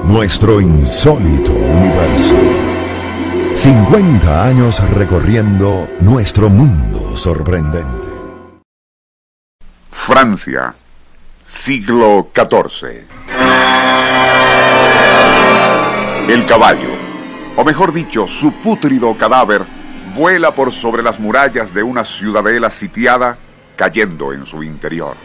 Nuestro insólito universo. 50 años recorriendo nuestro mundo sorprendente. Francia, siglo XIV. El caballo, o mejor dicho, su pútrido cadáver, vuela por sobre las murallas de una ciudadela sitiada, cayendo en su interior.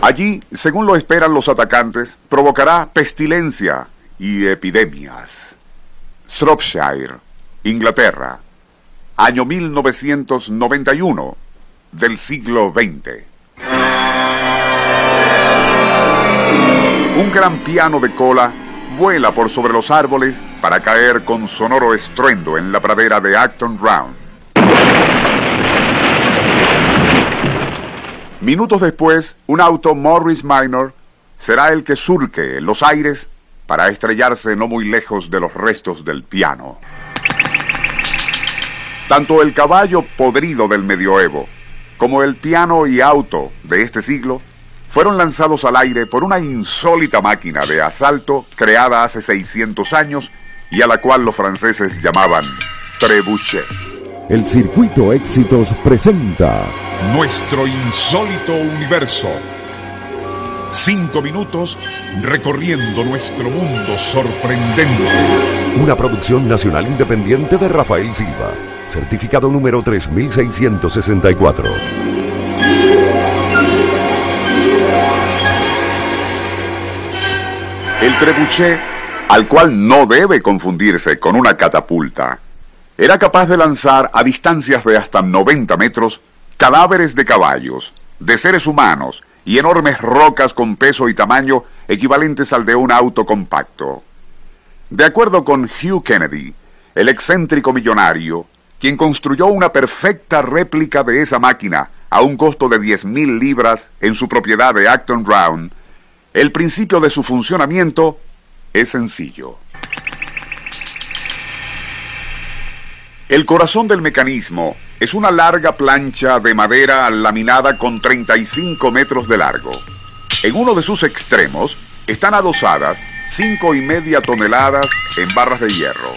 Allí, según lo esperan los atacantes, provocará pestilencia y epidemias. Shropshire, Inglaterra, año 1991 del siglo XX. Un gran piano de cola vuela por sobre los árboles para caer con sonoro estruendo en la pradera de Acton Round. Minutos después, un auto Morris Minor será el que surque los aires para estrellarse no muy lejos de los restos del piano. Tanto el caballo podrido del medioevo como el piano y auto de este siglo fueron lanzados al aire por una insólita máquina de asalto creada hace 600 años y a la cual los franceses llamaban trebuchet. El Circuito Éxitos presenta Nuestro insólito universo. Cinco minutos recorriendo nuestro mundo sorprendente. una producción nacional independiente de Rafael Silva, certificado número 3664. El trebuchet, al cual no debe confundirse con una catapulta, era capaz de lanzar a distancias de hasta 90 metros cadáveres de caballos, de seres humanos y enormes rocas con peso y tamaño equivalentes al de un auto compacto. De acuerdo con Hugh Kennedy, el excéntrico millonario, quien construyó una perfecta réplica de esa máquina a un costo de 10.000 libras en su propiedad de Acton Round, el principio de su funcionamiento es sencillo. El corazón del mecanismo es una larga plancha de madera laminada con 35 metros de largo. En uno de sus extremos están adosadas cinco y media toneladas en barras de hierro.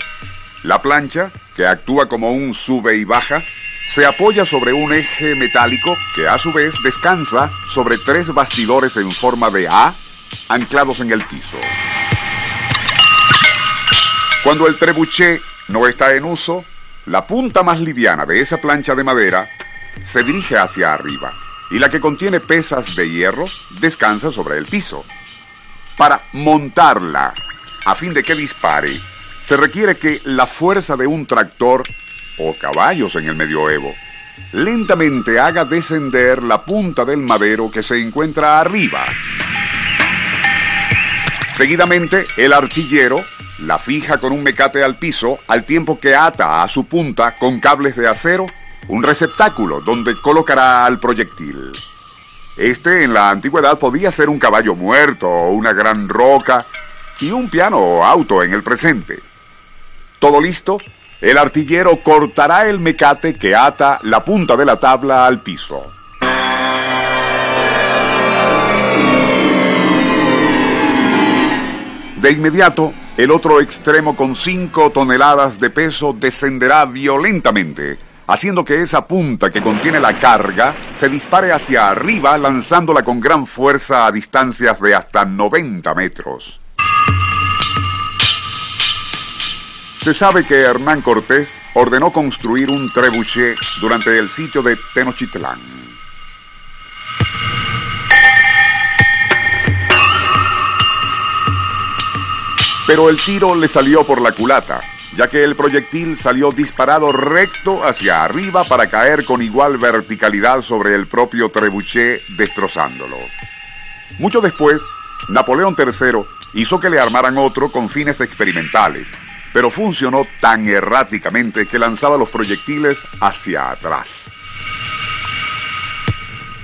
La plancha, que actúa como un sube y baja, se apoya sobre un eje metálico que a su vez descansa sobre tres bastidores en forma de A anclados en el piso. Cuando el trebuchet no está en uso, la punta más liviana de esa plancha de madera se dirige hacia arriba y la que contiene pesas de hierro descansa sobre el piso. Para montarla, a fin de que dispare, se requiere que la fuerza de un tractor o caballos en el medioevo lentamente haga descender la punta del madero que se encuentra arriba. Seguidamente, el artillero la fija con un mecate al piso al tiempo que ata a su punta con cables de acero un receptáculo donde colocará al proyectil. Este en la antigüedad podía ser un caballo muerto o una gran roca y un piano o auto en el presente. Todo listo, el artillero cortará el mecate que ata la punta de la tabla al piso. De inmediato, el otro extremo con 5 toneladas de peso descenderá violentamente, haciendo que esa punta que contiene la carga se dispare hacia arriba lanzándola con gran fuerza a distancias de hasta 90 metros. Se sabe que Hernán Cortés ordenó construir un trebuchet durante el sitio de Tenochtitlán. Pero el tiro le salió por la culata, ya que el proyectil salió disparado recto hacia arriba para caer con igual verticalidad sobre el propio trebuchet, destrozándolo. Mucho después, Napoleón III hizo que le armaran otro con fines experimentales, pero funcionó tan erráticamente que lanzaba los proyectiles hacia atrás.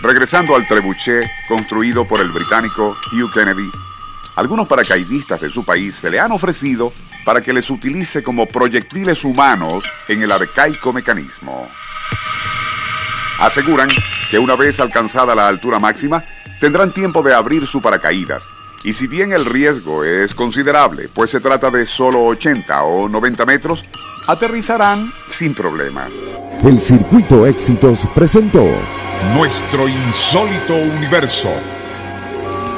Regresando al trebuchet construido por el británico Hugh Kennedy, algunos paracaidistas de su país se le han ofrecido para que les utilice como proyectiles humanos en el arcaico mecanismo. Aseguran que una vez alcanzada la altura máxima, tendrán tiempo de abrir su paracaídas. Y si bien el riesgo es considerable, pues se trata de solo 80 o 90 metros, aterrizarán sin problemas. El Circuito Éxitos presentó Nuestro insólito universo.